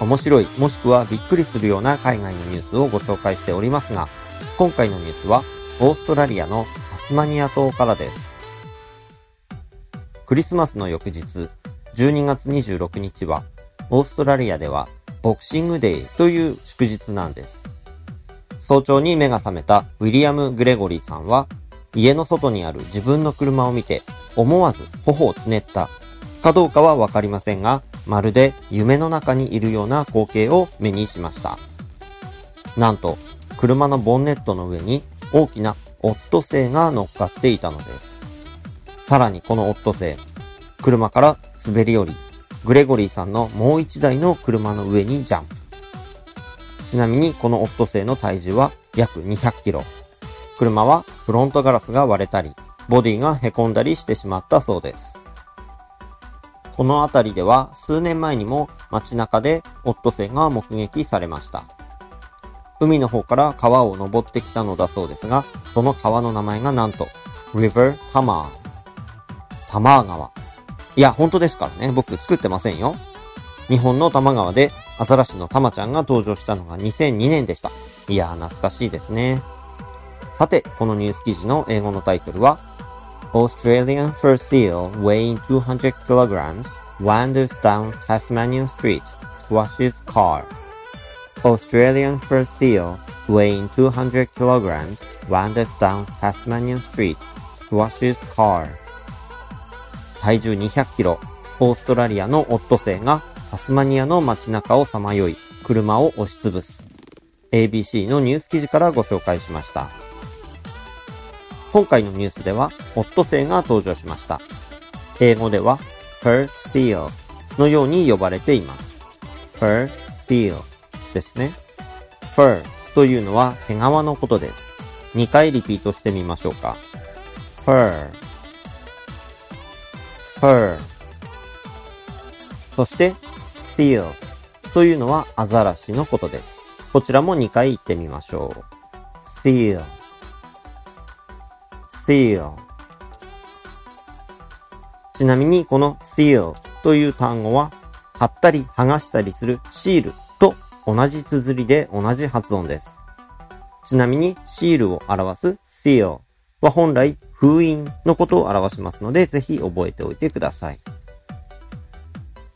面白いもしくはびっくりするような海外のニュースをご紹介しておりますが、今回のニュースはオーストラリアのタスマニア島からです。クリスマスの翌日、12月26日は、オーストラリアではボクシングデーという祝日なんです。早朝に目が覚めたウィリアム・グレゴリーさんは、家の外にある自分の車を見て、思わず頬をつねった。かどうかはわかりませんが、まるで夢の中にいるような光景を目にしました。なんと、車のボンネットの上に大きなオットセイが乗っかっていたのです。さらにこのオットセイ、車から滑り降り、グレゴリーさんのもう一台の車の上にジャンプ。ちなみにこのオットセイの体重は約200キロ。車はフロントガラスが割れたり、ボディが凹んだりしてしまったそうです。この辺りでは数年前にも街中でオットセイが目撃されました。海の方から川を登ってきたのだそうですが、その川の名前がなんと、River Tamar。タマー川。いや、本当ですからね。僕作ってませんよ。日本の多摩川でアザラシのタマちゃんが登場したのが2002年でした。いやー、懐かしいですね。さて、このニュース記事の英語のタイトルは、Australian fur seal weighing 200 kilograms wanders down Tasmanian street, squashes car. Australian fur seal weighing 200 kilograms wanders down Tasmanian street, squashes car. 体重200キロ、オーストラリアのオットセイがタスマニアの街中をさまよい、車を押しつぶす。ABC のニュース記事からご紹介しました。今回のニュースでは、オットセイが登場しました。英語では、fur seal のように呼ばれています。fur seal ですね。fur というのは毛皮のことです。2回リピートしてみましょうか。fur fur そして seal というのはアザラシのことです。こちらも2回言ってみましょう。seal seal ちなみにこの seal という単語は貼ったり剥がしたりするシールと同じ綴りで同じ発音です。ちなみにシールを表す seal は本来封印のことを表しますのでぜひ覚えておいてください。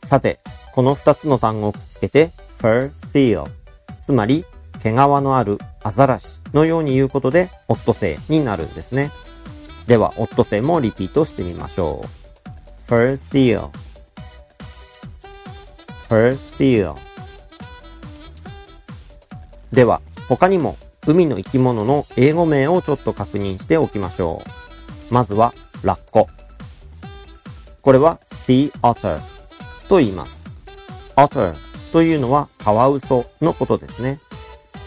さて、この2つの単語をくっつけて fur seal つまり毛皮のあるアザラシのように言うことでオットセイになるんですね。では、オットセイもリピートしてみましょう。fur seal fur seal では、他にも海の生き物の英語名をちょっと確認しておきましょう。まずは、ラッコ。これは sea otter と言います。otter というのはカワウソのことですね。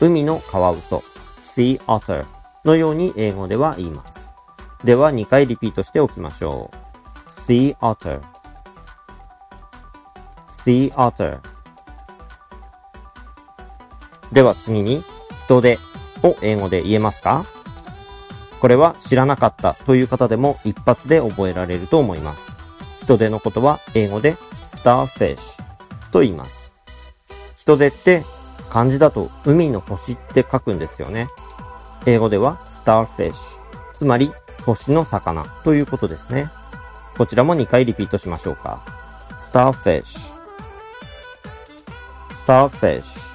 海のカワウソ sea otter のように英語では言います。では2回リピートしておきましょう。sea otter sea otter では次に人手を英語で言えますか？これは知らなかったという方でも一発で覚えられると思います。人手のことは英語で starfish と言います。人手って漢字だと海の星って書くんですよね。英語では starfish つまり星の魚ということですね。こちらも2回リピートしましょうか。starfish starfish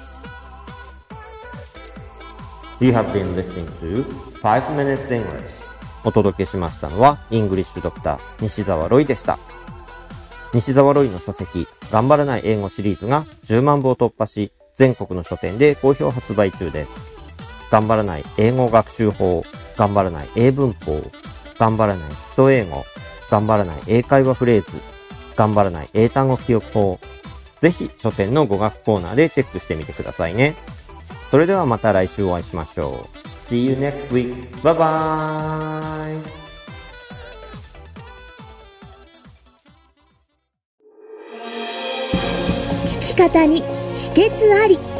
You have been listening to 5 Minutes English お届けしましたのはイングリッシュドクター西澤ロイでした。西澤ロイの書籍、頑張らない英語シリーズが10万部を突破し、全国の書店で好評発売中です。頑張らない英語学習法、頑張らない英文法、頑張らない基礎英語、頑張らない英会話フレーズ、頑張らない英単語記憶法。ぜひ書店の語学コーナーでチェックしてみてくださいね。それではまた来週お会いしましょう。See you next week. Bye bye! 聞き方に秘訣あり